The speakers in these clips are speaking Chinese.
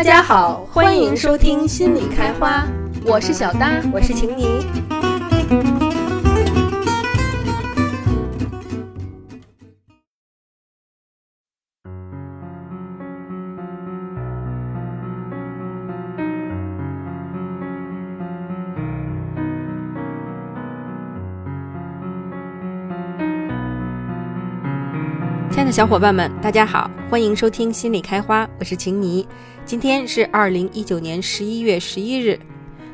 大家好，欢迎收听心理开花，我是小搭，我是晴妮。亲爱的小伙伴们，大家好，欢迎收听心理开花，我是晴妮。今天是二零一九年十一月十一日，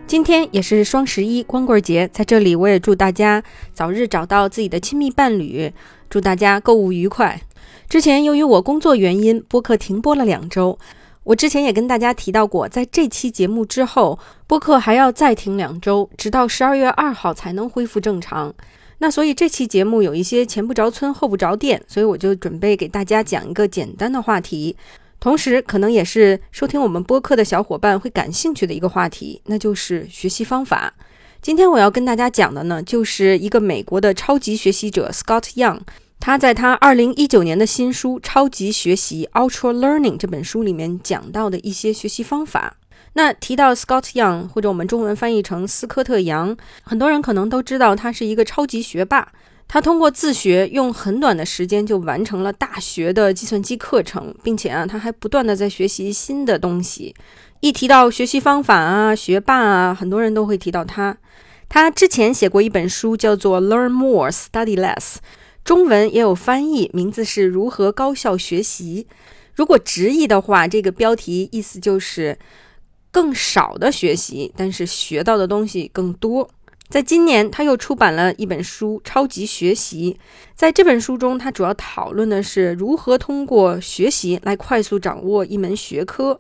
今天也是双十一光棍节，在这里我也祝大家早日找到自己的亲密伴侣，祝大家购物愉快。之前由于我工作原因，播客停播了两周。我之前也跟大家提到过，在这期节目之后，播客还要再停两周，直到十二月二号才能恢复正常。那所以这期节目有一些前不着村后不着店，所以我就准备给大家讲一个简单的话题，同时可能也是收听我们播客的小伙伴会感兴趣的一个话题，那就是学习方法。今天我要跟大家讲的呢，就是一个美国的超级学习者 Scott Young，他在他二零一九年的新书《超级学习 Ultra Learning》这本书里面讲到的一些学习方法。那提到 Scott Young，或者我们中文翻译成斯科特·杨，很多人可能都知道他是一个超级学霸。他通过自学，用很短的时间就完成了大学的计算机课程，并且啊，他还不断的在学习新的东西。一提到学习方法啊，学霸啊，很多人都会提到他。他之前写过一本书，叫做《Learn More, Study Less》，中文也有翻译，名字是如何高效学习。如果直译的话，这个标题意思就是。更少的学习，但是学到的东西更多。在今年，他又出版了一本书《超级学习》。在这本书中，他主要讨论的是如何通过学习来快速掌握一门学科。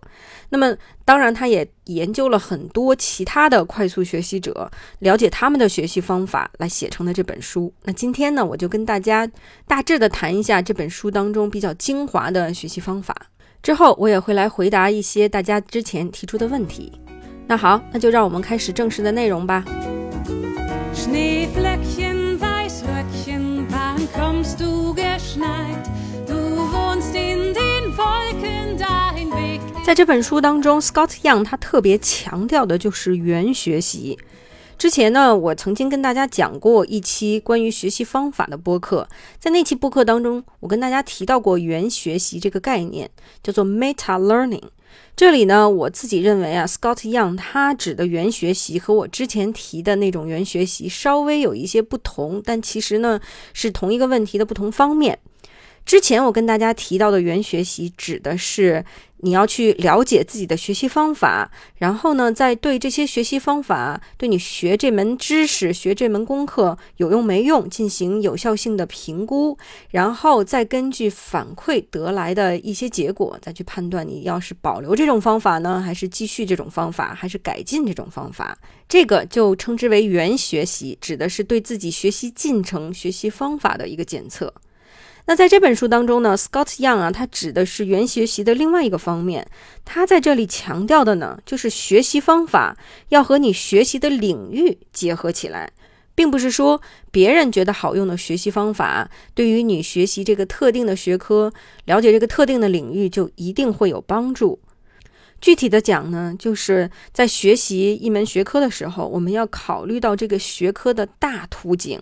那么，当然，他也研究了很多其他的快速学习者，了解他们的学习方法，来写成的这本书。那今天呢，我就跟大家大致的谈一下这本书当中比较精华的学习方法。之后我也会来回答一些大家之前提出的问题。那好，那就让我们开始正式的内容吧。在这本书当中，Scott Young 他特别强调的就是原学习。之前呢，我曾经跟大家讲过一期关于学习方法的播客，在那期播客当中，我跟大家提到过原学习这个概念，叫做 meta learning。这里呢，我自己认为啊，Scott Young 他指的元学习和我之前提的那种元学习稍微有一些不同，但其实呢是同一个问题的不同方面。之前我跟大家提到的原学习指的是你要去了解自己的学习方法，然后呢，再对这些学习方法，对你学这门知识、学这门功课有用没用进行有效性的评估，然后再根据反馈得来的一些结果，再去判断你要是保留这种方法呢，还是继续这种方法，还是改进这种方法。这个就称之为原学习，指的是对自己学习进程、学习方法的一个检测。那在这本书当中呢，Scott Young 啊，他指的是原学习的另外一个方面。他在这里强调的呢，就是学习方法要和你学习的领域结合起来，并不是说别人觉得好用的学习方法，对于你学习这个特定的学科、了解这个特定的领域就一定会有帮助。具体的讲呢，就是在学习一门学科的时候，我们要考虑到这个学科的大图景。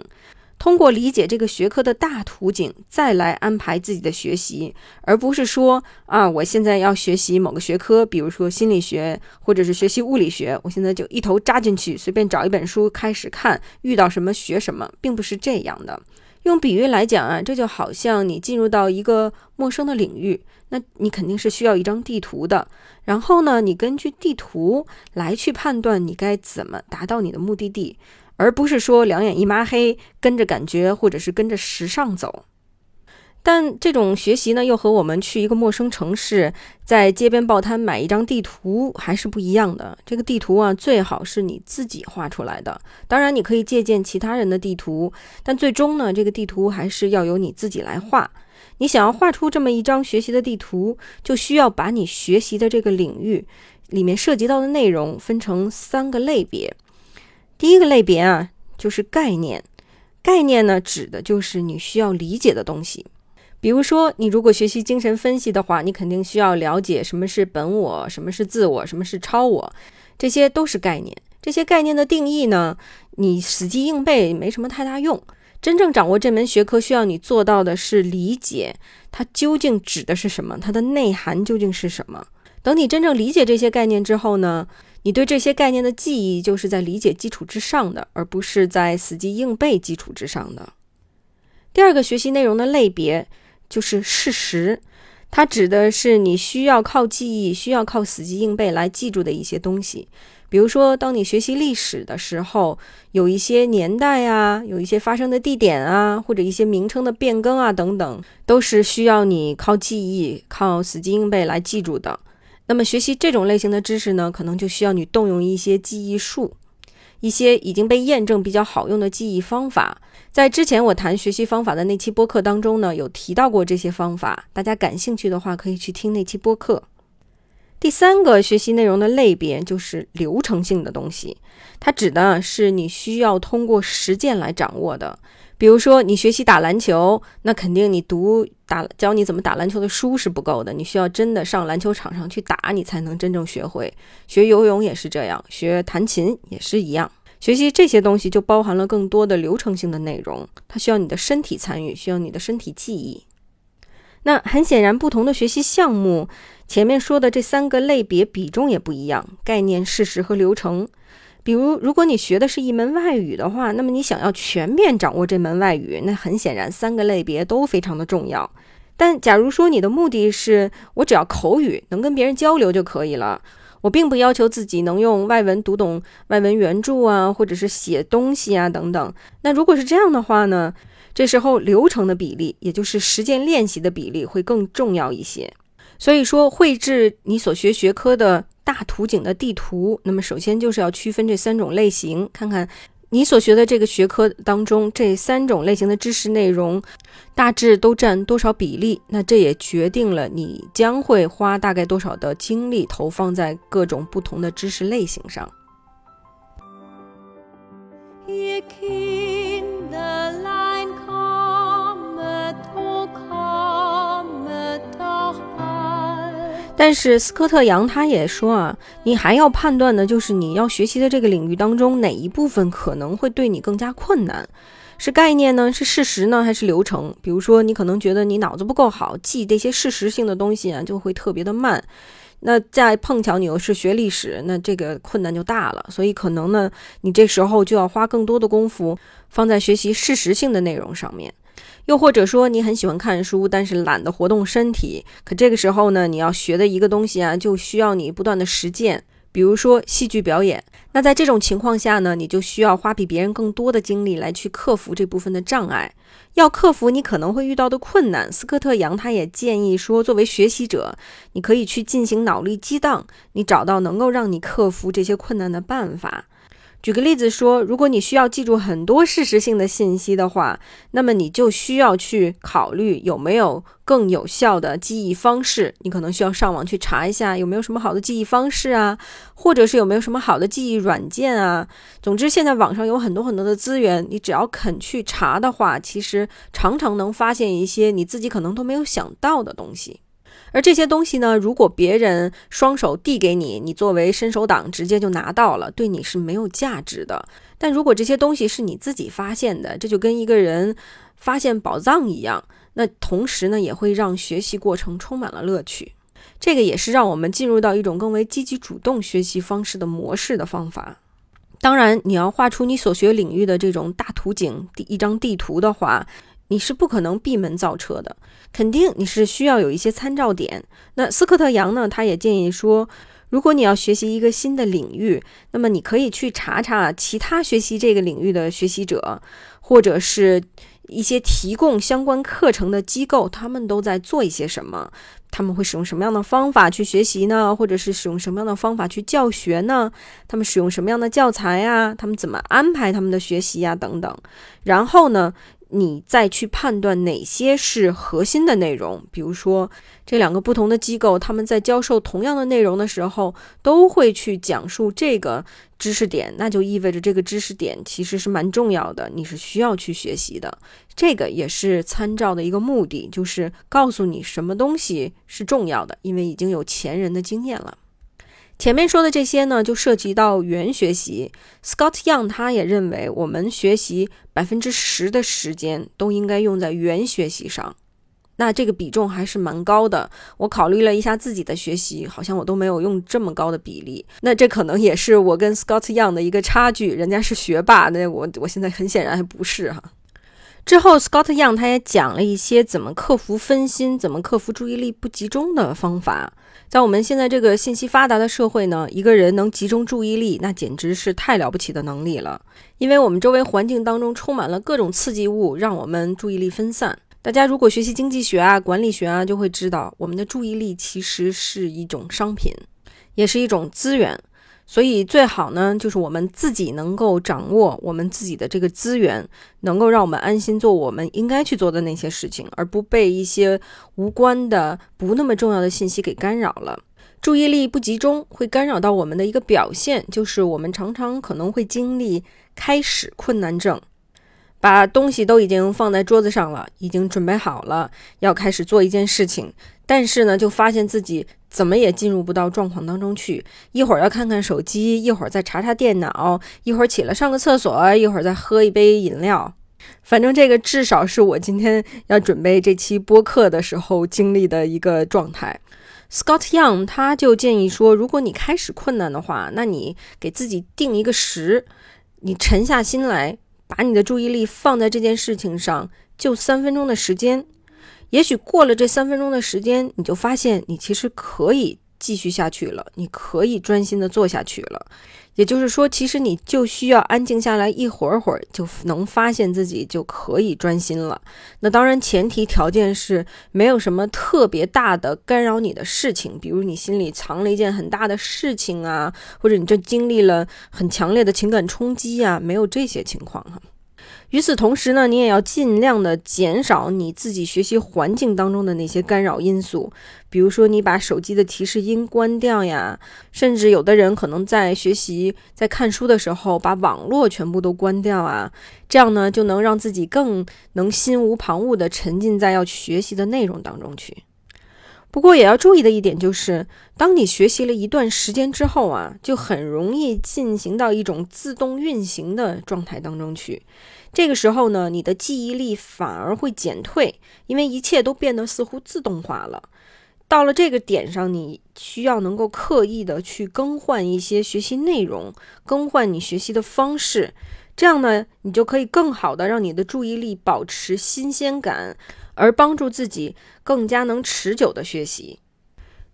通过理解这个学科的大图景，再来安排自己的学习，而不是说啊，我现在要学习某个学科，比如说心理学或者是学习物理学，我现在就一头扎进去，随便找一本书开始看，遇到什么学什么，并不是这样的。用比喻来讲啊，这就好像你进入到一个陌生的领域，那你肯定是需要一张地图的，然后呢，你根据地图来去判断你该怎么达到你的目的地。而不是说两眼一抹黑，跟着感觉或者是跟着时尚走。但这种学习呢，又和我们去一个陌生城市，在街边报摊买一张地图还是不一样的。这个地图啊，最好是你自己画出来的。当然，你可以借鉴其他人的地图，但最终呢，这个地图还是要由你自己来画。你想要画出这么一张学习的地图，就需要把你学习的这个领域里面涉及到的内容分成三个类别。第一个类别啊，就是概念。概念呢，指的就是你需要理解的东西。比如说，你如果学习精神分析的话，你肯定需要了解什么是本我，什么是自我，什么是超我，这些都是概念。这些概念的定义呢，你死记硬背没什么太大用。真正掌握这门学科，需要你做到的是理解它究竟指的是什么，它的内涵究竟是什么。等你真正理解这些概念之后呢，你对这些概念的记忆就是在理解基础之上的，而不是在死记硬背基础之上的。第二个学习内容的类别。就是事实，它指的是你需要靠记忆、需要靠死记硬背来记住的一些东西。比如说，当你学习历史的时候，有一些年代啊，有一些发生的地点啊，或者一些名称的变更啊等等，都是需要你靠记忆、靠死记硬背来记住的。那么，学习这种类型的知识呢，可能就需要你动用一些记忆术。一些已经被验证比较好用的记忆方法，在之前我谈学习方法的那期播客当中呢，有提到过这些方法。大家感兴趣的话，可以去听那期播客。第三个学习内容的类别就是流程性的东西，它指的是你需要通过实践来掌握的。比如说，你学习打篮球，那肯定你读打教你怎么打篮球的书是不够的，你需要真的上篮球场上去打，你才能真正学会。学游泳也是这样，学弹琴也是一样。学习这些东西就包含了更多的流程性的内容，它需要你的身体参与，需要你的身体记忆。那很显然，不同的学习项目，前面说的这三个类别比重也不一样，概念、事实和流程。比如，如果你学的是一门外语的话，那么你想要全面掌握这门外语，那很显然三个类别都非常的重要。但假如说你的目的是我只要口语能跟别人交流就可以了，我并不要求自己能用外文读懂外文原著啊，或者是写东西啊等等。那如果是这样的话呢，这时候流程的比例，也就是实践练习的比例会更重要一些。所以说，绘制你所学学科的。大图景的地图，那么首先就是要区分这三种类型，看看你所学的这个学科当中这三种类型的知识内容大致都占多少比例，那这也决定了你将会花大概多少的精力投放在各种不同的知识类型上。但是斯科特杨他也说啊，你还要判断的就是你要学习的这个领域当中哪一部分可能会对你更加困难，是概念呢，是事实呢，还是流程？比如说你可能觉得你脑子不够好，记这些事实性的东西啊就会特别的慢，那再碰巧你又是学历史，那这个困难就大了。所以可能呢，你这时候就要花更多的功夫放在学习事实性的内容上面。又或者说，你很喜欢看书，但是懒得活动身体。可这个时候呢，你要学的一个东西啊，就需要你不断的实践。比如说戏剧表演。那在这种情况下呢，你就需要花比别人更多的精力来去克服这部分的障碍。要克服你可能会遇到的困难，斯科特杨他也建议说，作为学习者，你可以去进行脑力激荡，你找到能够让你克服这些困难的办法。举个例子说，如果你需要记住很多事实性的信息的话，那么你就需要去考虑有没有更有效的记忆方式。你可能需要上网去查一下有没有什么好的记忆方式啊，或者是有没有什么好的记忆软件啊。总之，现在网上有很多很多的资源，你只要肯去查的话，其实常常能发现一些你自己可能都没有想到的东西。而这些东西呢，如果别人双手递给你，你作为伸手党直接就拿到了，对你是没有价值的。但如果这些东西是你自己发现的，这就跟一个人发现宝藏一样，那同时呢，也会让学习过程充满了乐趣。这个也是让我们进入到一种更为积极主动学习方式的模式的方法。当然，你要画出你所学领域的这种大图景、第一张地图的话。你是不可能闭门造车的，肯定你是需要有一些参照点。那斯科特杨呢？他也建议说，如果你要学习一个新的领域，那么你可以去查查其他学习这个领域的学习者，或者是一些提供相关课程的机构，他们都在做一些什么？他们会使用什么样的方法去学习呢？或者是使用什么样的方法去教学呢？他们使用什么样的教材呀？他们怎么安排他们的学习呀？等等。然后呢？你再去判断哪些是核心的内容。比如说，这两个不同的机构，他们在教授同样的内容的时候，都会去讲述这个知识点，那就意味着这个知识点其实是蛮重要的，你是需要去学习的。这个也是参照的一个目的，就是告诉你什么东西是重要的，因为已经有前人的经验了。前面说的这些呢，就涉及到原学习。Scott Young 他也认为，我们学习百分之十的时间都应该用在原学习上。那这个比重还是蛮高的。我考虑了一下自己的学习，好像我都没有用这么高的比例。那这可能也是我跟 Scott Young 的一个差距。人家是学霸，那我我现在很显然还不是哈。之后，Scott Young 他也讲了一些怎么克服分心、怎么克服注意力不集中的方法。在我们现在这个信息发达的社会呢，一个人能集中注意力，那简直是太了不起的能力了。因为我们周围环境当中充满了各种刺激物，让我们注意力分散。大家如果学习经济学啊、管理学啊，就会知道，我们的注意力其实是一种商品，也是一种资源。所以最好呢，就是我们自己能够掌握我们自己的这个资源，能够让我们安心做我们应该去做的那些事情，而不被一些无关的、不那么重要的信息给干扰了。注意力不集中会干扰到我们的一个表现，就是我们常常可能会经历开始困难症。把东西都已经放在桌子上了，已经准备好了，要开始做一件事情，但是呢，就发现自己怎么也进入不到状况当中去。一会儿要看看手机，一会儿再查查电脑，一会儿起来上个厕所，一会儿再喝一杯饮料。反正这个至少是我今天要准备这期播客的时候经历的一个状态。Scott Young 他就建议说，如果你开始困难的话，那你给自己定一个时，你沉下心来。把你的注意力放在这件事情上，就三分钟的时间。也许过了这三分钟的时间，你就发现你其实可以继续下去了，你可以专心的做下去了。也就是说，其实你就需要安静下来一会儿会儿，就能发现自己就可以专心了。那当然，前提条件是没有什么特别大的干扰你的事情，比如你心里藏了一件很大的事情啊，或者你这经历了很强烈的情感冲击啊，没有这些情况哈。与此同时呢，你也要尽量的减少你自己学习环境当中的那些干扰因素，比如说你把手机的提示音关掉呀，甚至有的人可能在学习、在看书的时候把网络全部都关掉啊，这样呢就能让自己更能心无旁骛地沉浸在要学习的内容当中去。不过也要注意的一点就是，当你学习了一段时间之后啊，就很容易进行到一种自动运行的状态当中去。这个时候呢，你的记忆力反而会减退，因为一切都变得似乎自动化了。到了这个点上，你需要能够刻意的去更换一些学习内容，更换你学习的方式，这样呢，你就可以更好的让你的注意力保持新鲜感，而帮助自己更加能持久的学习。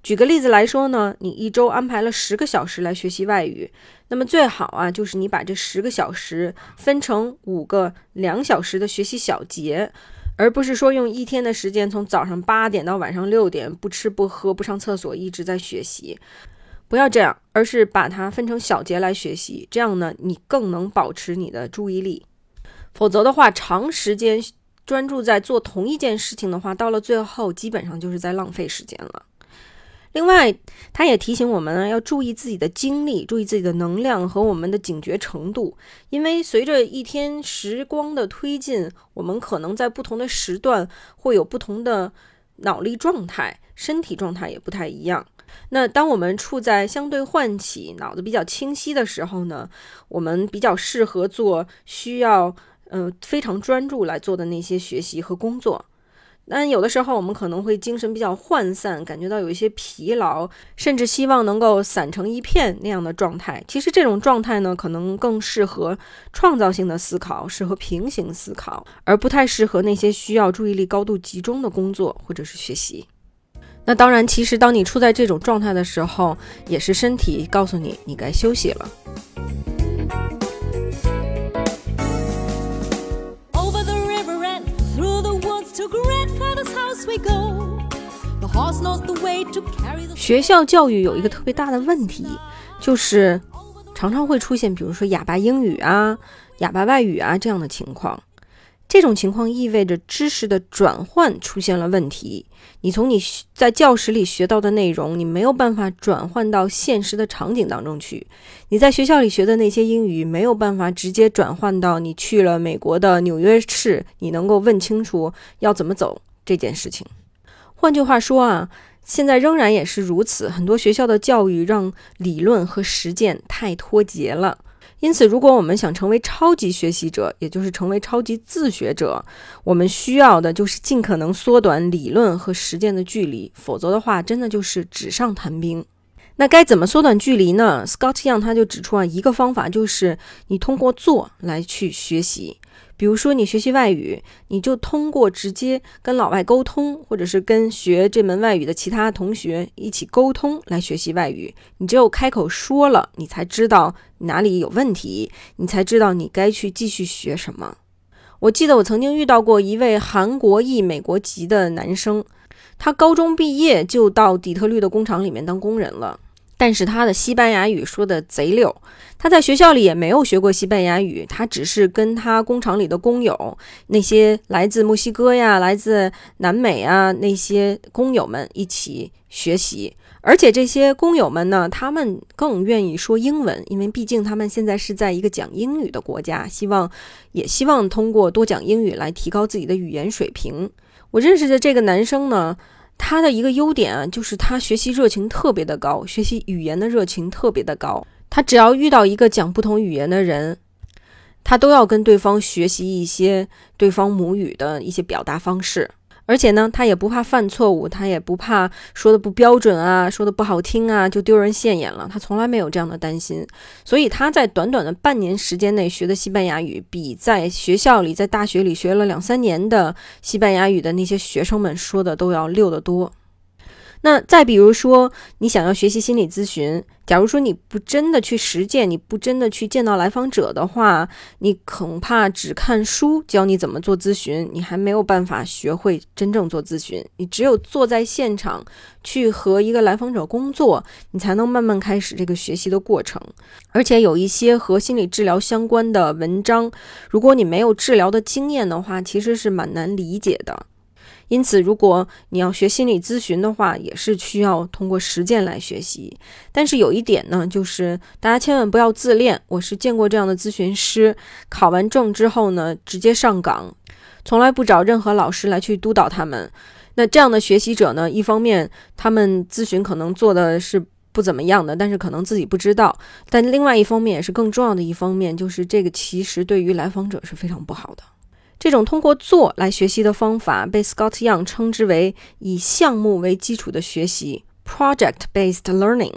举个例子来说呢，你一周安排了十个小时来学习外语，那么最好啊，就是你把这十个小时分成五个两小时的学习小节，而不是说用一天的时间从早上八点到晚上六点不吃不喝不上厕所一直在学习，不要这样，而是把它分成小节来学习，这样呢，你更能保持你的注意力。否则的话，长时间专注在做同一件事情的话，到了最后基本上就是在浪费时间了。另外，他也提醒我们呢，要注意自己的精力，注意自己的能量和我们的警觉程度。因为随着一天时光的推进，我们可能在不同的时段会有不同的脑力状态，身体状态也不太一样。那当我们处在相对唤起、脑子比较清晰的时候呢，我们比较适合做需要嗯非常专注来做的那些学习和工作。但有的时候，我们可能会精神比较涣散，感觉到有一些疲劳，甚至希望能够散成一片那样的状态。其实这种状态呢，可能更适合创造性的思考，适合平行思考，而不太适合那些需要注意力高度集中的工作或者是学习。那当然，其实当你处在这种状态的时候，也是身体告诉你你该休息了。学校教育有一个特别大的问题，就是常常会出现，比如说哑巴英语啊、哑巴外语啊这样的情况。这种情况意味着知识的转换出现了问题。你从你在教室里学到的内容，你没有办法转换到现实的场景当中去。你在学校里学的那些英语，没有办法直接转换到你去了美国的纽约市，你能够问清楚要怎么走这件事情。换句话说啊，现在仍然也是如此，很多学校的教育让理论和实践太脱节了。因此，如果我们想成为超级学习者，也就是成为超级自学者，我们需要的就是尽可能缩短理论和实践的距离。否则的话，真的就是纸上谈兵。那该怎么缩短距离呢？Scott Young 他就指出啊，一个方法就是你通过做来去学习。比如说，你学习外语，你就通过直接跟老外沟通，或者是跟学这门外语的其他同学一起沟通来学习外语。你只有开口说了，你才知道哪里有问题，你才知道你该去继续学什么。我记得我曾经遇到过一位韩国裔美国籍的男生，他高中毕业就到底特律的工厂里面当工人了。但是他的西班牙语说的贼溜，他在学校里也没有学过西班牙语，他只是跟他工厂里的工友，那些来自墨西哥呀、来自南美啊那些工友们一起学习，而且这些工友们呢，他们更愿意说英文，因为毕竟他们现在是在一个讲英语的国家，希望也希望通过多讲英语来提高自己的语言水平。我认识的这个男生呢。他的一个优点啊，就是他学习热情特别的高，学习语言的热情特别的高。他只要遇到一个讲不同语言的人，他都要跟对方学习一些对方母语的一些表达方式。而且呢，他也不怕犯错误，他也不怕说的不标准啊，说的不好听啊，就丢人现眼了。他从来没有这样的担心，所以他在短短的半年时间内学的西班牙语，比在学校里、在大学里学了两三年的西班牙语的那些学生们说的都要溜得多。那再比如说，你想要学习心理咨询，假如说你不真的去实践，你不真的去见到来访者的话，你恐怕只看书教你怎么做咨询，你还没有办法学会真正做咨询。你只有坐在现场去和一个来访者工作，你才能慢慢开始这个学习的过程。而且有一些和心理治疗相关的文章，如果你没有治疗的经验的话，其实是蛮难理解的。因此，如果你要学心理咨询的话，也是需要通过实践来学习。但是有一点呢，就是大家千万不要自恋。我是见过这样的咨询师，考完证之后呢，直接上岗，从来不找任何老师来去督导他们。那这样的学习者呢，一方面他们咨询可能做的是不怎么样的，但是可能自己不知道；但另外一方面也是更重要的一方面，就是这个其实对于来访者是非常不好的。这种通过做来学习的方法被 Scott Young 称之为以项目为基础的学习 （project-based learning）。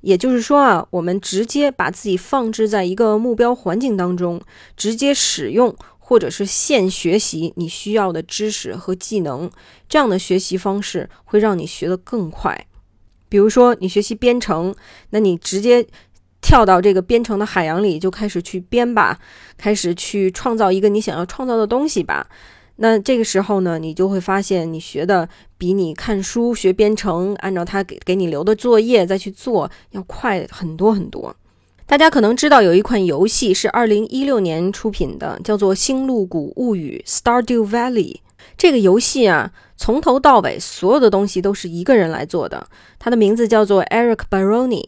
也就是说啊，我们直接把自己放置在一个目标环境当中，直接使用或者是现学习你需要的知识和技能。这样的学习方式会让你学得更快。比如说，你学习编程，那你直接。跳到这个编程的海洋里，就开始去编吧，开始去创造一个你想要创造的东西吧。那这个时候呢，你就会发现你学的比你看书学编程，按照他给给你留的作业再去做要快很多很多。大家可能知道有一款游戏是二零一六年出品的，叫做《星露谷物语》（Stardew Valley）。这个游戏啊，从头到尾所有的东西都是一个人来做的，他的名字叫做 Eric Baroni。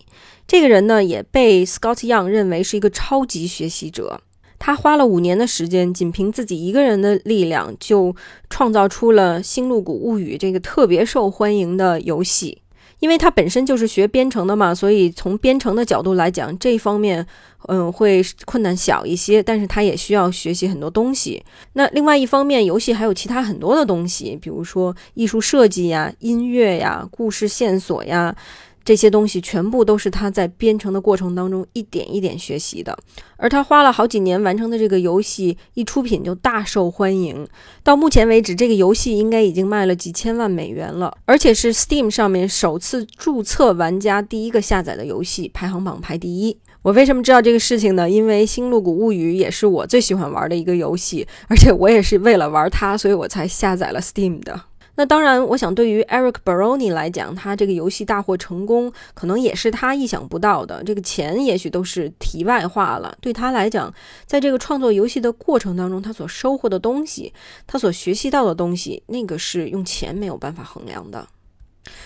这个人呢，也被 Scott Young 认为是一个超级学习者。他花了五年的时间，仅凭自己一个人的力量，就创造出了《星露谷物语》这个特别受欢迎的游戏。因为他本身就是学编程的嘛，所以从编程的角度来讲，这方面，嗯，会困难小一些。但是他也需要学习很多东西。那另外一方面，游戏还有其他很多的东西，比如说艺术设计呀、音乐呀、故事线索呀。这些东西全部都是他在编程的过程当中一点一点学习的，而他花了好几年完成的这个游戏一出品就大受欢迎。到目前为止，这个游戏应该已经卖了几千万美元了，而且是 Steam 上面首次注册玩家第一个下载的游戏，排行榜排第一。我为什么知道这个事情呢？因为《星露谷物语》也是我最喜欢玩的一个游戏，而且我也是为了玩它，所以我才下载了 Steam 的。那当然，我想对于 Eric Baroni 来讲，他这个游戏大获成功，可能也是他意想不到的。这个钱也许都是题外话了。对他来讲，在这个创作游戏的过程当中，他所收获的东西，他所学习到的东西，那个是用钱没有办法衡量的。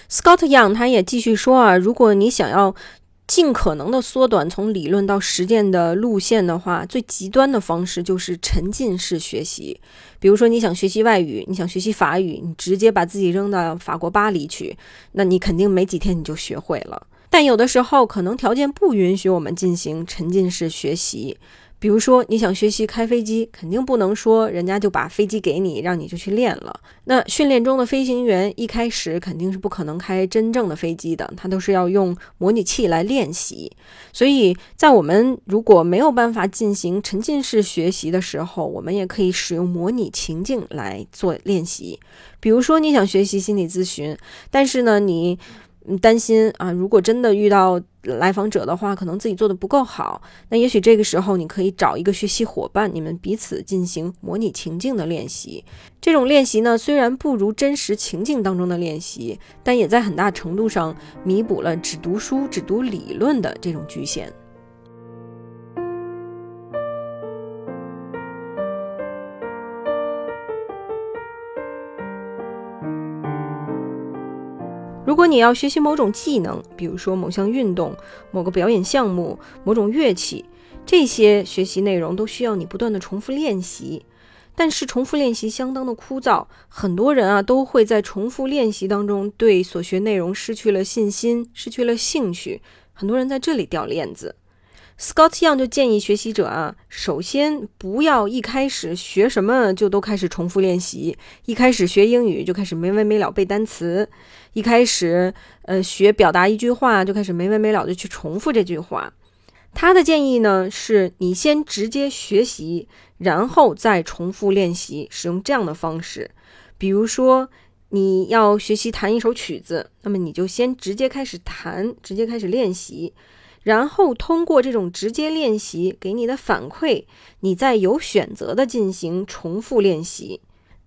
Scott Young 他也继续说啊，如果你想要。尽可能的缩短从理论到实践的路线的话，最极端的方式就是沉浸式学习。比如说，你想学习外语，你想学习法语，你直接把自己扔到法国巴黎去，那你肯定没几天你就学会了。但有的时候，可能条件不允许我们进行沉浸式学习。比如说，你想学习开飞机，肯定不能说人家就把飞机给你，让你就去练了。那训练中的飞行员一开始肯定是不可能开真正的飞机的，他都是要用模拟器来练习。所以在我们如果没有办法进行沉浸式学习的时候，我们也可以使用模拟情境来做练习。比如说，你想学习心理咨询，但是呢，你。担心啊，如果真的遇到来访者的话，可能自己做的不够好，那也许这个时候你可以找一个学习伙伴，你们彼此进行模拟情境的练习。这种练习呢，虽然不如真实情境当中的练习，但也在很大程度上弥补了只读书、只读理论的这种局限。你要学习某种技能，比如说某项运动、某个表演项目、某种乐器，这些学习内容都需要你不断的重复练习。但是重复练习相当的枯燥，很多人啊都会在重复练习当中对所学内容失去了信心，失去了兴趣。很多人在这里掉链子。Scott Young 就建议学习者啊，首先不要一开始学什么就都开始重复练习，一开始学英语就开始没完没了背单词，一开始呃学表达一句话就开始没完没了的去重复这句话。他的建议呢，是你先直接学习，然后再重复练习，使用这样的方式。比如说你要学习弹一首曲子，那么你就先直接开始弹，直接开始练习。然后通过这种直接练习给你的反馈，你再有选择的进行重复练习。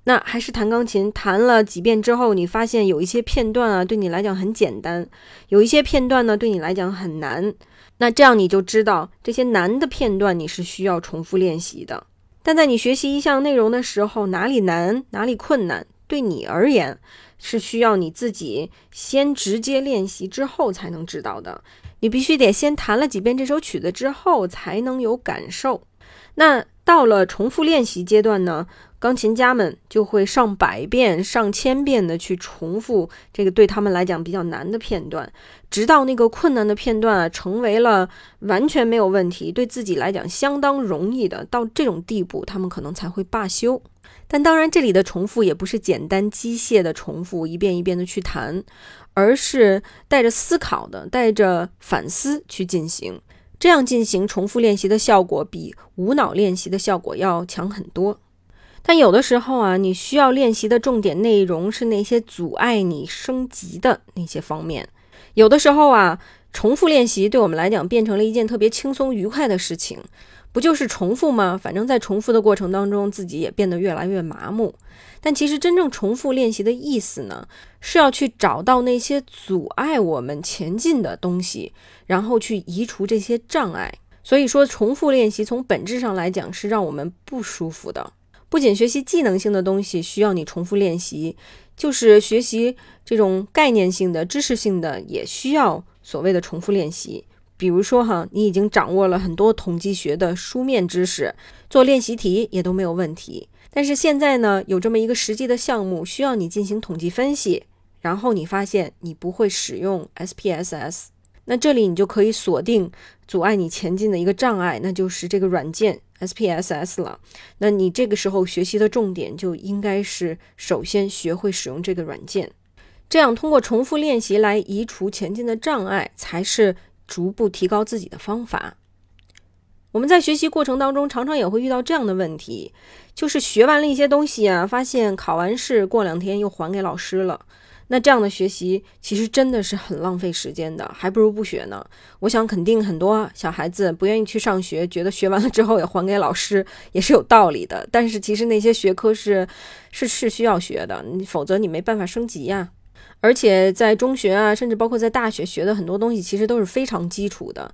那还是弹钢琴，弹了几遍之后，你发现有一些片段啊对你来讲很简单，有一些片段呢对你来讲很难。那这样你就知道这些难的片段你是需要重复练习的。但在你学习一项内容的时候，哪里难哪里困难，对你而言是需要你自己先直接练习之后才能知道的。你必须得先弹了几遍这首曲子之后，才能有感受。那到了重复练习阶段呢，钢琴家们就会上百遍、上千遍的去重复这个对他们来讲比较难的片段，直到那个困难的片段啊成为了完全没有问题，对自己来讲相当容易的，到这种地步，他们可能才会罢休。但当然，这里的重复也不是简单机械的重复，一遍一遍的去弹。而是带着思考的，带着反思去进行，这样进行重复练习的效果比无脑练习的效果要强很多。但有的时候啊，你需要练习的重点内容是那些阻碍你升级的那些方面。有的时候啊，重复练习对我们来讲变成了一件特别轻松愉快的事情。不就是重复吗？反正，在重复的过程当中，自己也变得越来越麻木。但其实，真正重复练习的意思呢，是要去找到那些阻碍我们前进的东西，然后去移除这些障碍。所以说，重复练习从本质上来讲是让我们不舒服的。不仅学习技能性的东西需要你重复练习，就是学习这种概念性的知识性的，也需要所谓的重复练习。比如说哈，你已经掌握了很多统计学的书面知识，做练习题也都没有问题。但是现在呢，有这么一个实际的项目需要你进行统计分析，然后你发现你不会使用 SPSS，那这里你就可以锁定阻碍你前进的一个障碍，那就是这个软件 SPSS 了。那你这个时候学习的重点就应该是首先学会使用这个软件，这样通过重复练习来移除前进的障碍才是。逐步提高自己的方法。我们在学习过程当中，常常也会遇到这样的问题，就是学完了一些东西啊，发现考完试过两天又还给老师了。那这样的学习其实真的是很浪费时间的，还不如不学呢。我想肯定很多小孩子不愿意去上学，觉得学完了之后也还给老师也是有道理的。但是其实那些学科是是是需要学的，否则你没办法升级呀。而且在中学啊，甚至包括在大学学的很多东西，其实都是非常基础的。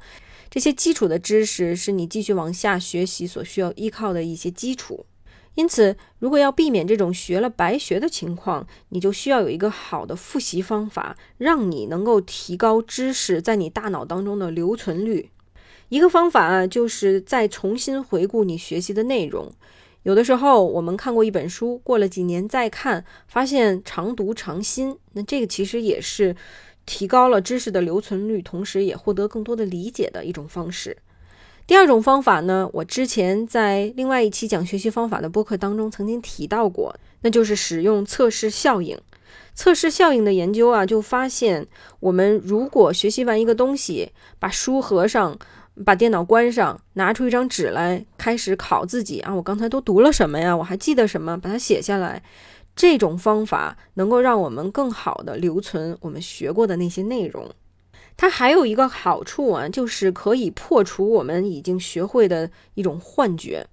这些基础的知识是你继续往下学习所需要依靠的一些基础。因此，如果要避免这种学了白学的情况，你就需要有一个好的复习方法，让你能够提高知识在你大脑当中的留存率。一个方法啊，就是再重新回顾你学习的内容。有的时候，我们看过一本书，过了几年再看，发现常读常新，那这个其实也是。提高了知识的留存率，同时也获得更多的理解的一种方式。第二种方法呢，我之前在另外一期讲学习方法的播客当中曾经提到过，那就是使用测试效应。测试效应的研究啊，就发现我们如果学习完一个东西，把书合上，把电脑关上，拿出一张纸来，开始考自己啊，我刚才都读了什么呀？我还记得什么？把它写下来。这种方法能够让我们更好的留存我们学过的那些内容。它还有一个好处啊，就是可以破除我们已经学会的一种幻觉。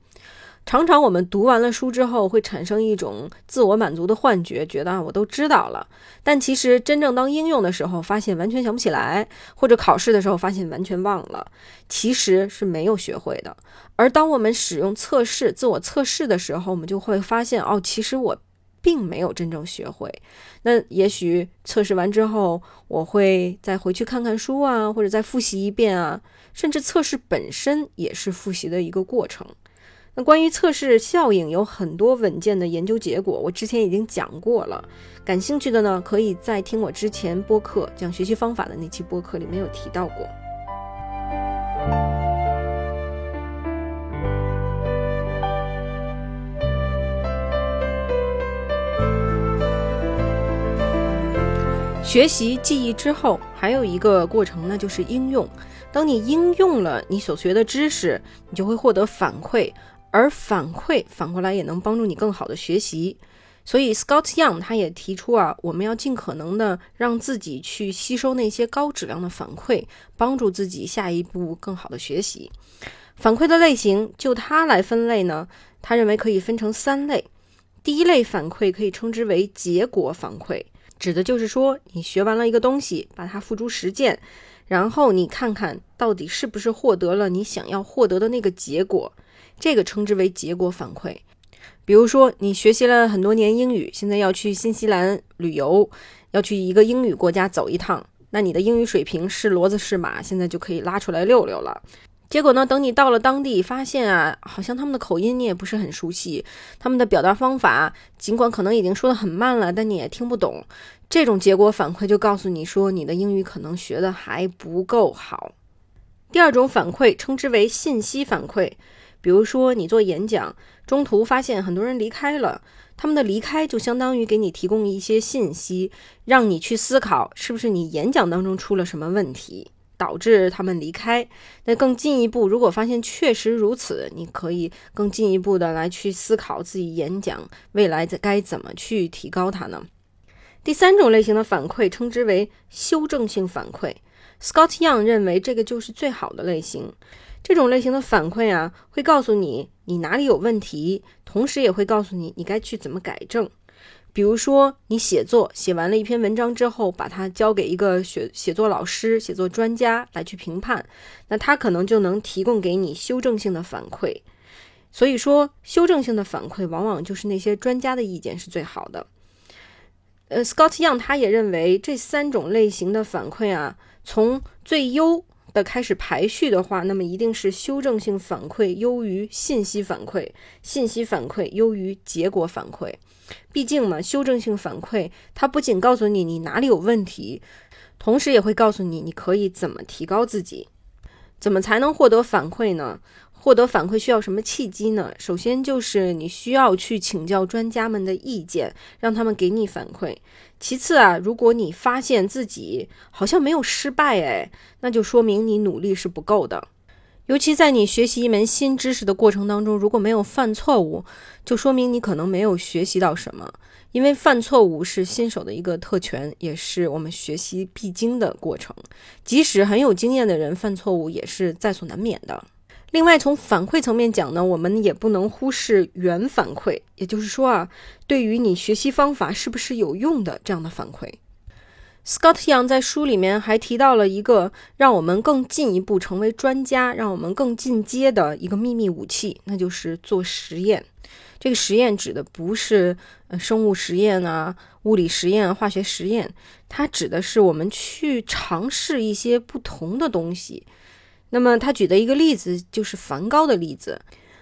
常常我们读完了书之后，会产生一种自我满足的幻觉，觉得啊我都知道了。但其实真正当应用的时候，发现完全想不起来，或者考试的时候发现完全忘了，其实是没有学会的。而当我们使用测试、自我测试的时候，我们就会发现哦，其实我。并没有真正学会，那也许测试完之后，我会再回去看看书啊，或者再复习一遍啊，甚至测试本身也是复习的一个过程。那关于测试效应，有很多稳健的研究结果，我之前已经讲过了。感兴趣的呢，可以在听我之前播客讲学习方法的那期播客里面有提到过。学习记忆之后，还有一个过程呢，就是应用。当你应用了你所学的知识，你就会获得反馈，而反馈反过来也能帮助你更好的学习。所以，Scott Young 他也提出啊，我们要尽可能的让自己去吸收那些高质量的反馈，帮助自己下一步更好的学习。反馈的类型，就他来分类呢，他认为可以分成三类。第一类反馈可以称之为结果反馈。指的就是说，你学完了一个东西，把它付诸实践，然后你看看到底是不是获得了你想要获得的那个结果，这个称之为结果反馈。比如说，你学习了很多年英语，现在要去新西兰旅游，要去一个英语国家走一趟，那你的英语水平是骡子是马，现在就可以拉出来溜溜了。结果呢？等你到了当地，发现啊，好像他们的口音你也不是很熟悉，他们的表达方法尽管可能已经说的很慢了，但你也听不懂。这种结果反馈就告诉你说，你的英语可能学的还不够好。第二种反馈称之为信息反馈，比如说你做演讲，中途发现很多人离开了，他们的离开就相当于给你提供一些信息，让你去思考是不是你演讲当中出了什么问题。导致他们离开。那更进一步，如果发现确实如此，你可以更进一步的来去思考自己演讲未来该怎么去提高它呢？第三种类型的反馈称之为修正性反馈。Scott Young 认为这个就是最好的类型。这种类型的反馈啊，会告诉你你哪里有问题，同时也会告诉你你该去怎么改正。比如说，你写作写完了一篇文章之后，把它交给一个写写作老师、写作专家来去评判，那他可能就能提供给你修正性的反馈。所以说，修正性的反馈往往就是那些专家的意见是最好的。呃，Scott Young 他也认为这三种类型的反馈啊，从最优的开始排序的话，那么一定是修正性反馈优于信息反馈，信息反馈优于结果反馈。毕竟嘛，修正性反馈它不仅告诉你你哪里有问题，同时也会告诉你你可以怎么提高自己。怎么才能获得反馈呢？获得反馈需要什么契机呢？首先就是你需要去请教专家们的意见，让他们给你反馈。其次啊，如果你发现自己好像没有失败，哎，那就说明你努力是不够的。尤其在你学习一门新知识的过程当中，如果没有犯错误，就说明你可能没有学习到什么。因为犯错误是新手的一个特权，也是我们学习必经的过程。即使很有经验的人犯错误，也是在所难免的。另外，从反馈层面讲呢，我们也不能忽视原反馈，也就是说啊，对于你学习方法是不是有用的这样的反馈。Scott Young 在书里面还提到了一个让我们更进一步成为专家、让我们更进阶的一个秘密武器，那就是做实验。这个实验指的不是生物实验啊、物理实验、化学实验，它指的是我们去尝试一些不同的东西。那么他举的一个例子就是梵高的例子。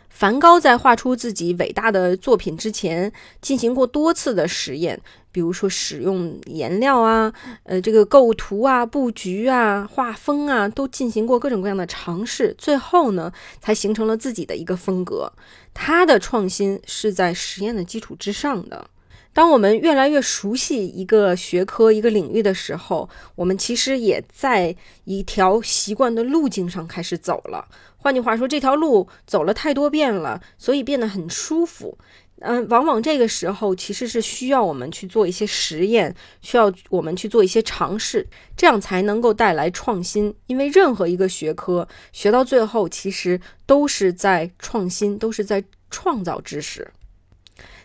梵高在画出自己伟大的作品之前，进行过多次的实验，比如说使用颜料啊、呃这个构图啊、布局啊、画风啊，都进行过各种各样的尝试，最后呢，才形成了自己的一个风格。他的创新是在实验的基础之上的。当我们越来越熟悉一个学科、一个领域的时候，我们其实也在一条习惯的路径上开始走了。换句话说，这条路走了太多遍了，所以变得很舒服。嗯，往往这个时候其实是需要我们去做一些实验，需要我们去做一些尝试，这样才能够带来创新。因为任何一个学科学到最后，其实都是在创新，都是在创造知识。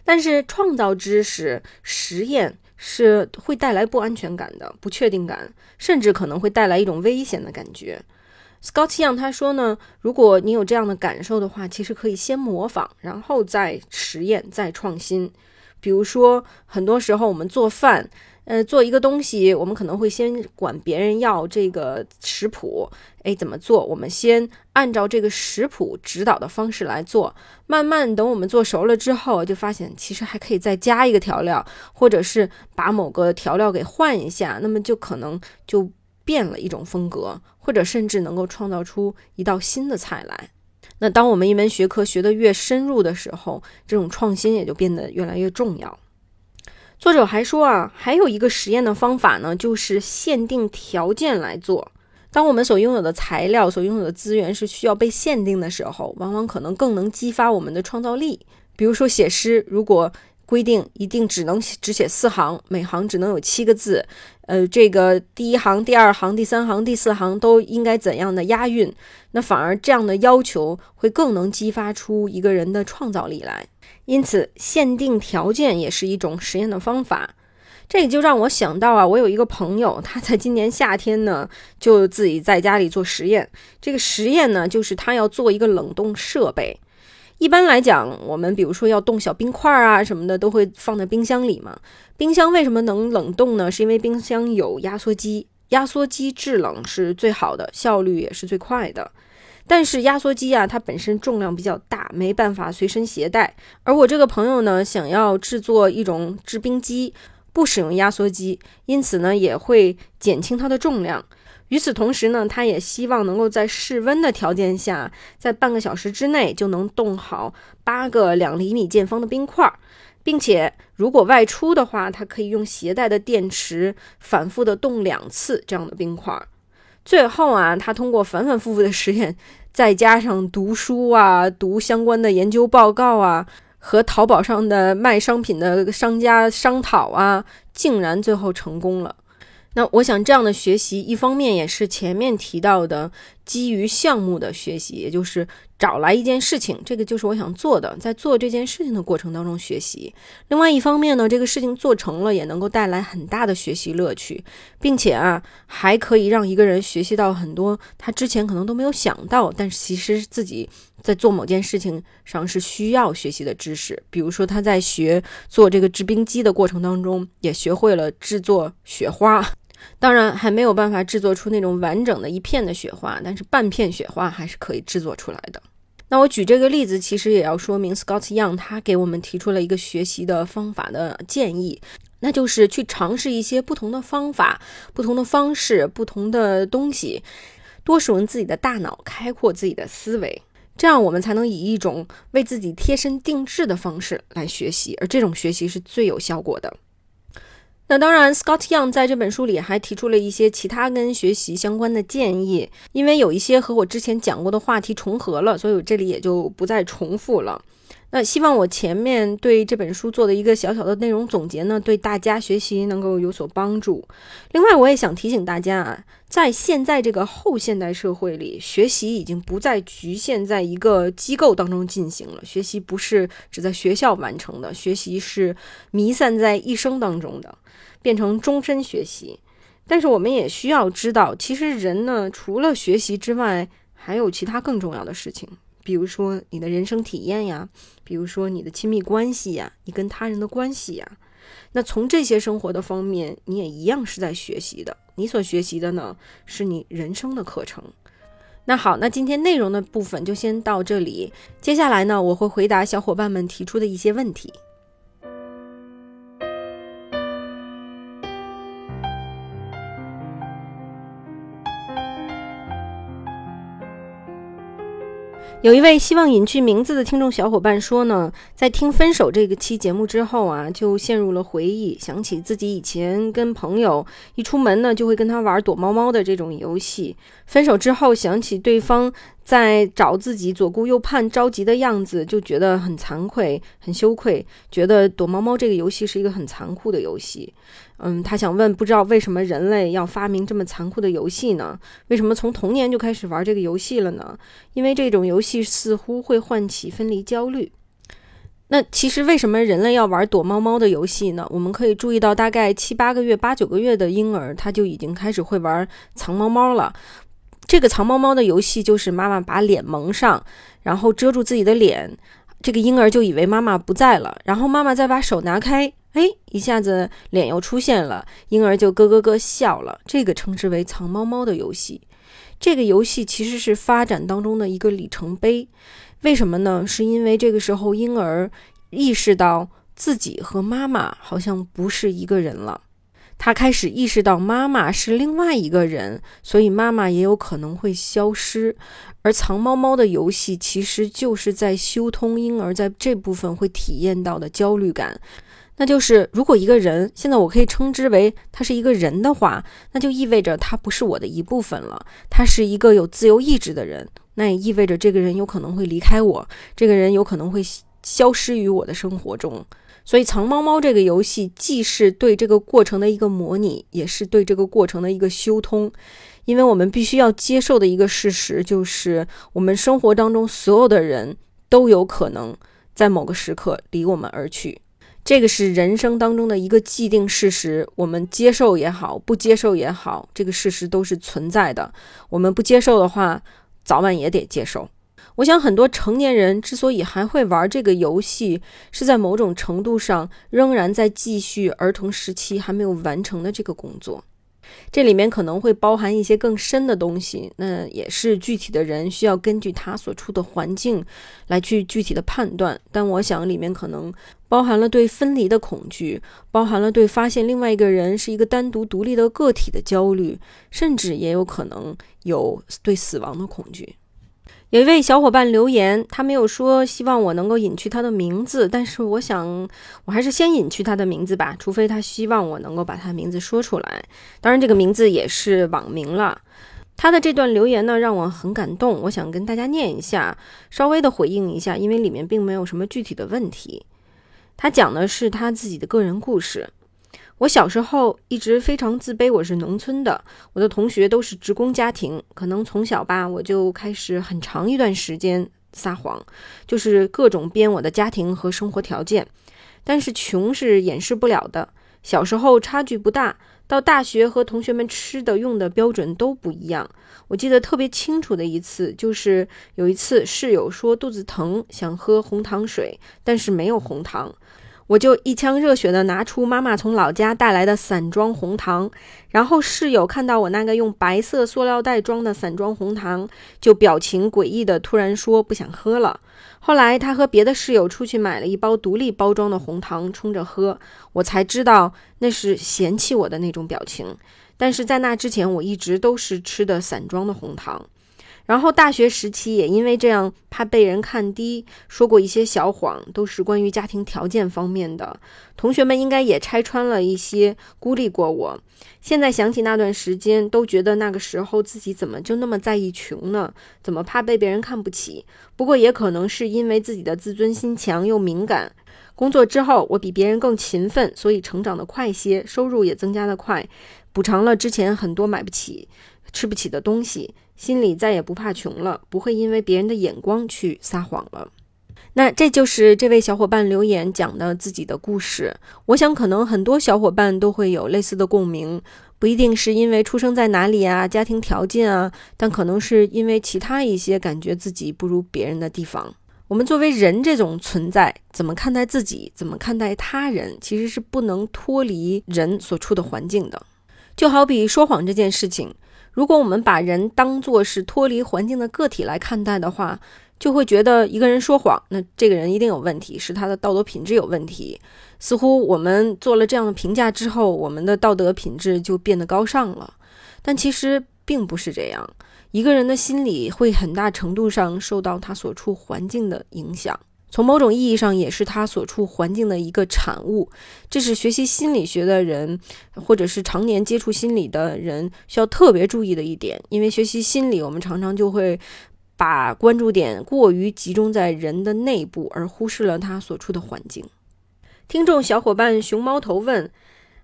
但是创造知识实验是会带来不安全感的、不确定感，甚至可能会带来一种危险的感觉。Scott Young 他说呢，如果你有这样的感受的话，其实可以先模仿，然后再实验、再创新。比如说，很多时候我们做饭。呃，做一个东西，我们可能会先管别人要这个食谱，哎，怎么做？我们先按照这个食谱指导的方式来做。慢慢等我们做熟了之后，就发现其实还可以再加一个调料，或者是把某个调料给换一下，那么就可能就变了一种风格，或者甚至能够创造出一道新的菜来。那当我们一门学科学得越深入的时候，这种创新也就变得越来越重要。作者还说啊，还有一个实验的方法呢，就是限定条件来做。当我们所拥有的材料、所拥有的资源是需要被限定的时候，往往可能更能激发我们的创造力。比如说写诗，如果规定一定只能只写四行，每行只能有七个字，呃，这个第一行、第二行、第三行、第四行都应该怎样的押韵，那反而这样的要求会更能激发出一个人的创造力来。因此，限定条件也是一种实验的方法。这个就让我想到啊，我有一个朋友，他在今年夏天呢，就自己在家里做实验。这个实验呢，就是他要做一个冷冻设备。一般来讲，我们比如说要冻小冰块啊什么的，都会放在冰箱里嘛。冰箱为什么能冷冻呢？是因为冰箱有压缩机，压缩机制冷是最好的，效率也是最快的。但是压缩机啊，它本身重量比较大，没办法随身携带。而我这个朋友呢，想要制作一种制冰机，不使用压缩机，因此呢，也会减轻它的重量。与此同时呢，他也希望能够在室温的条件下，在半个小时之内就能冻好八个两厘米见方的冰块，并且如果外出的话，他可以用携带的电池反复的冻两次这样的冰块。最后啊，他通过反反复复的实验，再加上读书啊、读相关的研究报告啊，和淘宝上的卖商品的商家商讨啊，竟然最后成功了。那我想，这样的学习，一方面也是前面提到的基于项目的学习，也就是找来一件事情，这个就是我想做的，在做这件事情的过程当中学习。另外一方面呢，这个事情做成了，也能够带来很大的学习乐趣，并且啊，还可以让一个人学习到很多他之前可能都没有想到，但是其实自己在做某件事情上是需要学习的知识。比如说他在学做这个制冰机的过程当中，也学会了制作雪花。当然还没有办法制作出那种完整的一片的雪花，但是半片雪花还是可以制作出来的。那我举这个例子，其实也要说明 Scott Young 他给我们提出了一个学习的方法的建议，那就是去尝试一些不同的方法、不同的方式、不同的东西，多使用自己的大脑，开阔自己的思维，这样我们才能以一种为自己贴身定制的方式来学习，而这种学习是最有效果的。那当然，Scott Young 在这本书里还提出了一些其他跟学习相关的建议，因为有一些和我之前讲过的话题重合了，所以我这里也就不再重复了。那希望我前面对这本书做的一个小小的内容总结呢，对大家学习能够有所帮助。另外，我也想提醒大家啊，在现在这个后现代社会里，学习已经不再局限在一个机构当中进行了。学习不是只在学校完成的，学习是弥散在一生当中的，变成终身学习。但是我们也需要知道，其实人呢，除了学习之外，还有其他更重要的事情。比如说你的人生体验呀，比如说你的亲密关系呀，你跟他人的关系呀，那从这些生活的方面，你也一样是在学习的。你所学习的呢，是你人生的课程。那好，那今天内容的部分就先到这里，接下来呢，我会回答小伙伴们提出的一些问题。有一位希望隐去名字的听众小伙伴说呢，在听分手这个期节目之后啊，就陷入了回忆，想起自己以前跟朋友一出门呢，就会跟他玩躲猫猫的这种游戏。分手之后，想起对方在找自己左顾右盼、着急的样子，就觉得很惭愧、很羞愧，觉得躲猫猫这个游戏是一个很残酷的游戏。嗯，他想问，不知道为什么人类要发明这么残酷的游戏呢？为什么从童年就开始玩这个游戏了呢？因为这种游戏似乎会唤起分离焦虑。那其实为什么人类要玩躲猫猫的游戏呢？我们可以注意到，大概七八个月、八九个月的婴儿，他就已经开始会玩藏猫猫了。这个藏猫猫的游戏就是妈妈把脸蒙上，然后遮住自己的脸，这个婴儿就以为妈妈不在了，然后妈妈再把手拿开。哎，一下子脸又出现了，婴儿就咯咯咯笑了。这个称之为藏猫猫的游戏。这个游戏其实是发展当中的一个里程碑。为什么呢？是因为这个时候婴儿意识到自己和妈妈好像不是一个人了，他开始意识到妈妈是另外一个人，所以妈妈也有可能会消失。而藏猫猫的游戏其实就是在修通婴儿在这部分会体验到的焦虑感。那就是，如果一个人现在我可以称之为他是一个人的话，那就意味着他不是我的一部分了。他是一个有自由意志的人，那也意味着这个人有可能会离开我，这个人有可能会消失于我的生活中。所以，藏猫猫这个游戏既是对这个过程的一个模拟，也是对这个过程的一个修通。因为我们必须要接受的一个事实就是，我们生活当中所有的人都有可能在某个时刻离我们而去。这个是人生当中的一个既定事实，我们接受也好，不接受也好，这个事实都是存在的。我们不接受的话，早晚也得接受。我想，很多成年人之所以还会玩这个游戏，是在某种程度上仍然在继续儿童时期还没有完成的这个工作。这里面可能会包含一些更深的东西，那也是具体的人需要根据他所处的环境来去具体的判断。但我想里面可能包含了对分离的恐惧，包含了对发现另外一个人是一个单独独立的个体的焦虑，甚至也有可能有对死亡的恐惧。有一位小伙伴留言，他没有说希望我能够隐去他的名字，但是我想我还是先隐去他的名字吧，除非他希望我能够把他名字说出来。当然，这个名字也是网名了。他的这段留言呢，让我很感动，我想跟大家念一下，稍微的回应一下，因为里面并没有什么具体的问题。他讲的是他自己的个人故事。我小时候一直非常自卑，我是农村的，我的同学都是职工家庭，可能从小吧，我就开始很长一段时间撒谎，就是各种编我的家庭和生活条件。但是穷是掩饰不了的，小时候差距不大，到大学和同学们吃的用的标准都不一样。我记得特别清楚的一次，就是有一次室友说肚子疼，想喝红糖水，但是没有红糖。我就一腔热血地拿出妈妈从老家带来的散装红糖，然后室友看到我那个用白色塑料袋装的散装红糖，就表情诡异的突然说不想喝了。后来他和别的室友出去买了一包独立包装的红糖冲着喝，我才知道那是嫌弃我的那种表情。但是在那之前，我一直都是吃的散装的红糖。然后大学时期也因为这样怕被人看低，说过一些小谎，都是关于家庭条件方面的。同学们应该也拆穿了一些，孤立过我。现在想起那段时间，都觉得那个时候自己怎么就那么在意穷呢？怎么怕被别人看不起？不过也可能是因为自己的自尊心强又敏感。工作之后，我比别人更勤奋，所以成长的快些，收入也增加的快，补偿了之前很多买不起、吃不起的东西。心里再也不怕穷了，不会因为别人的眼光去撒谎了。那这就是这位小伙伴留言讲的自己的故事。我想，可能很多小伙伴都会有类似的共鸣，不一定是因为出生在哪里啊、家庭条件啊，但可能是因为其他一些感觉自己不如别人的地方。我们作为人这种存在，怎么看待自己，怎么看待他人，其实是不能脱离人所处的环境的。就好比说谎这件事情。如果我们把人当作是脱离环境的个体来看待的话，就会觉得一个人说谎，那这个人一定有问题，是他的道德品质有问题。似乎我们做了这样的评价之后，我们的道德品质就变得高尚了。但其实并不是这样，一个人的心理会很大程度上受到他所处环境的影响。从某种意义上，也是他所处环境的一个产物。这是学习心理学的人，或者是常年接触心理的人需要特别注意的一点。因为学习心理，我们常常就会把关注点过于集中在人的内部，而忽视了他所处的环境。听众小伙伴熊猫头问。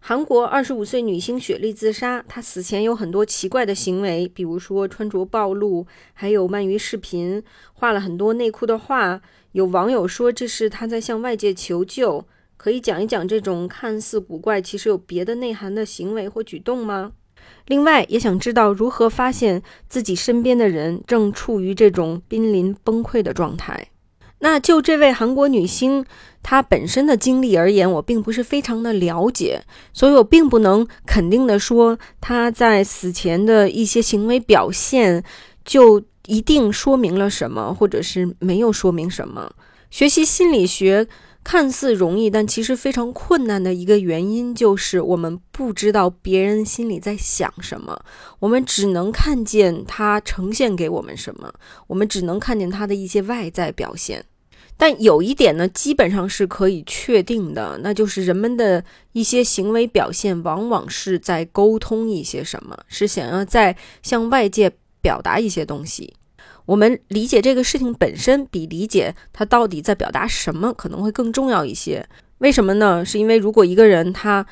韩国二十五岁女星雪莉自杀，她死前有很多奇怪的行为，比如说穿着暴露，还有鳗鱼视频，画了很多内裤的画。有网友说这是他在向外界求救，可以讲一讲这种看似古怪，其实有别的内涵的行为或举动吗？另外，也想知道如何发现自己身边的人正处于这种濒临崩溃的状态。那就这位韩国女星她本身的经历而言，我并不是非常的了解，所以我并不能肯定的说她在死前的一些行为表现就一定说明了什么，或者是没有说明什么。学习心理学看似容易，但其实非常困难的一个原因就是我们不知道别人心里在想什么，我们只能看见他呈现给我们什么，我们只能看见他的一些外在表现。但有一点呢，基本上是可以确定的，那就是人们的一些行为表现，往往是在沟通一些什么，是想要在向外界表达一些东西。我们理解这个事情本身，比理解他到底在表达什么可能会更重要一些。为什么呢？是因为如果一个人他。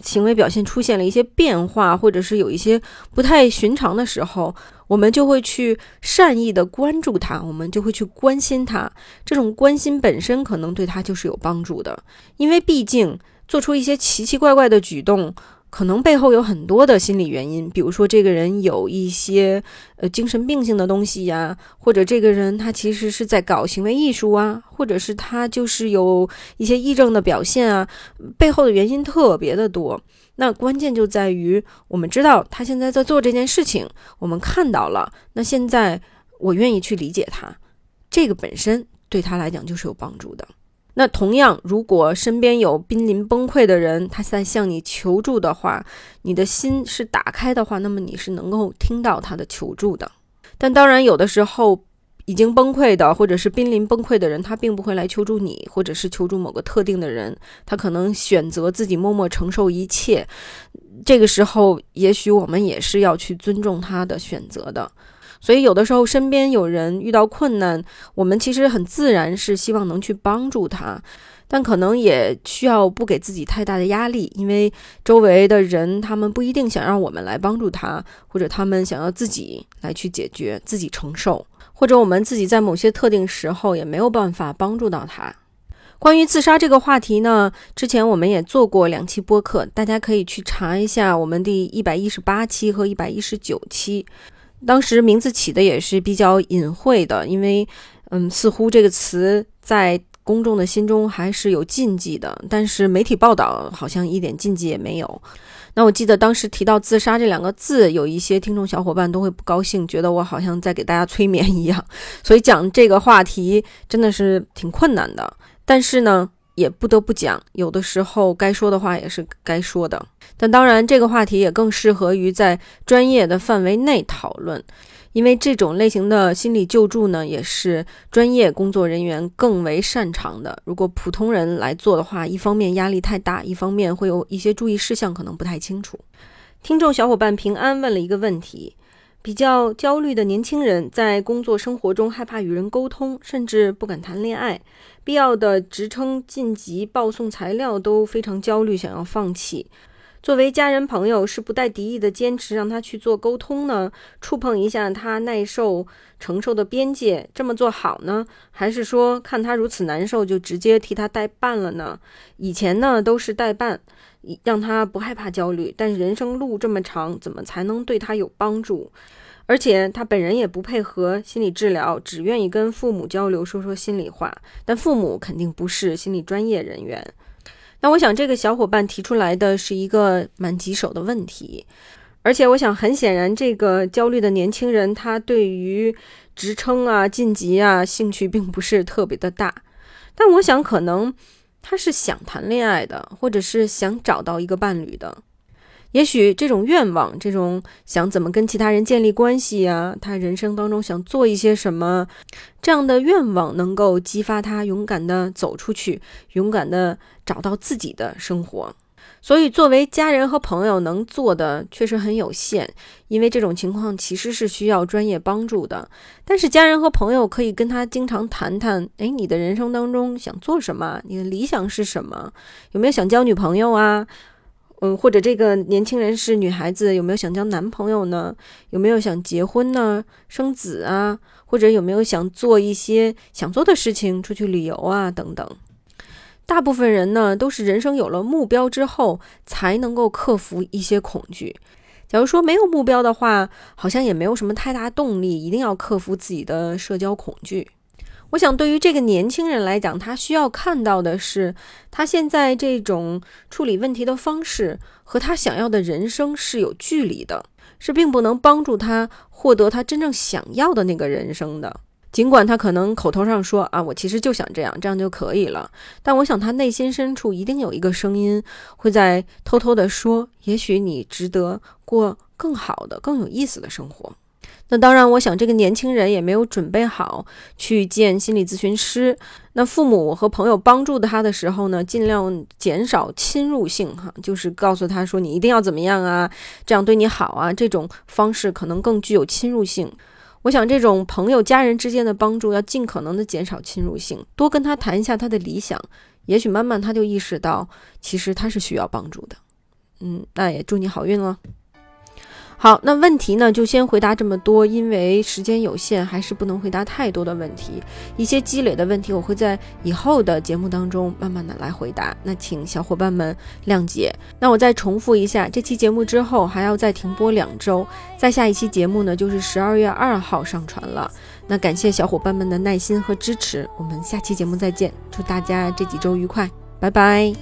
行为表现出现了一些变化，或者是有一些不太寻常的时候，我们就会去善意的关注他，我们就会去关心他。这种关心本身可能对他就是有帮助的，因为毕竟做出一些奇奇怪怪的举动。可能背后有很多的心理原因，比如说这个人有一些呃精神病性的东西呀，或者这个人他其实是在搞行为艺术啊，或者是他就是有一些癔症的表现啊，背后的原因特别的多。那关键就在于我们知道他现在在做这件事情，我们看到了，那现在我愿意去理解他，这个本身对他来讲就是有帮助的。那同样，如果身边有濒临崩溃的人，他在向你求助的话，你的心是打开的话，那么你是能够听到他的求助的。但当然，有的时候已经崩溃的，或者是濒临崩溃的人，他并不会来求助你，或者是求助某个特定的人，他可能选择自己默默承受一切。这个时候，也许我们也是要去尊重他的选择的。所以，有的时候身边有人遇到困难，我们其实很自然是希望能去帮助他，但可能也需要不给自己太大的压力，因为周围的人他们不一定想让我们来帮助他，或者他们想要自己来去解决、自己承受，或者我们自己在某些特定时候也没有办法帮助到他。关于自杀这个话题呢，之前我们也做过两期播客，大家可以去查一下我们第一百一十八期和一百一十九期。当时名字起的也是比较隐晦的，因为，嗯，似乎这个词在公众的心中还是有禁忌的。但是媒体报道好像一点禁忌也没有。那我记得当时提到自杀这两个字，有一些听众小伙伴都会不高兴，觉得我好像在给大家催眠一样。所以讲这个话题真的是挺困难的。但是呢。也不得不讲，有的时候该说的话也是该说的。但当然，这个话题也更适合于在专业的范围内讨论，因为这种类型的心理救助呢，也是专业工作人员更为擅长的。如果普通人来做的话，一方面压力太大，一方面会有一些注意事项可能不太清楚。听众小伙伴平安问了一个问题：比较焦虑的年轻人在工作生活中害怕与人沟通，甚至不敢谈恋爱，必要的职称晋级、报送材料都非常焦虑，想要放弃。作为家人朋友，是不带敌意的坚持让他去做沟通呢？触碰一下他耐受承受的边界，这么做好呢？还是说看他如此难受，就直接替他代办了呢？以前呢都是代办，让他不害怕焦虑。但是人生路这么长，怎么才能对他有帮助？而且他本人也不配合心理治疗，只愿意跟父母交流，说说心里话。但父母肯定不是心理专业人员。那我想，这个小伙伴提出来的是一个蛮棘手的问题，而且我想，很显然，这个焦虑的年轻人他对于职称啊、晋级啊兴趣并不是特别的大，但我想，可能他是想谈恋爱的，或者是想找到一个伴侣的。也许这种愿望，这种想怎么跟其他人建立关系呀，他人生当中想做一些什么，这样的愿望能够激发他勇敢的走出去，勇敢的找到自己的生活。所以，作为家人和朋友能做的确实很有限，因为这种情况其实是需要专业帮助的。但是，家人和朋友可以跟他经常谈谈，哎，你的人生当中想做什么？你的理想是什么？有没有想交女朋友啊？嗯，或者这个年轻人是女孩子，有没有想交男朋友呢？有没有想结婚呢？生子啊？或者有没有想做一些想做的事情，出去旅游啊？等等。大部分人呢，都是人生有了目标之后，才能够克服一些恐惧。假如说没有目标的话，好像也没有什么太大动力，一定要克服自己的社交恐惧。我想，对于这个年轻人来讲，他需要看到的是，他现在这种处理问题的方式和他想要的人生是有距离的，是并不能帮助他获得他真正想要的那个人生的。尽管他可能口头上说啊，我其实就想这样，这样就可以了，但我想他内心深处一定有一个声音会在偷偷的说，也许你值得过更好的、更有意思的生活。那当然，我想这个年轻人也没有准备好去见心理咨询师。那父母和朋友帮助他的时候呢，尽量减少侵入性，哈，就是告诉他说你一定要怎么样啊，这样对你好啊，这种方式可能更具有侵入性。我想这种朋友、家人之间的帮助要尽可能的减少侵入性，多跟他谈一下他的理想，也许慢慢他就意识到，其实他是需要帮助的。嗯，那也祝你好运了。好，那问题呢，就先回答这么多，因为时间有限，还是不能回答太多的问题。一些积累的问题，我会在以后的节目当中慢慢的来回答。那请小伙伴们谅解。那我再重复一下，这期节目之后还要再停播两周，再下一期节目呢，就是十二月二号上传了。那感谢小伙伴们的耐心和支持，我们下期节目再见，祝大家这几周愉快，拜拜。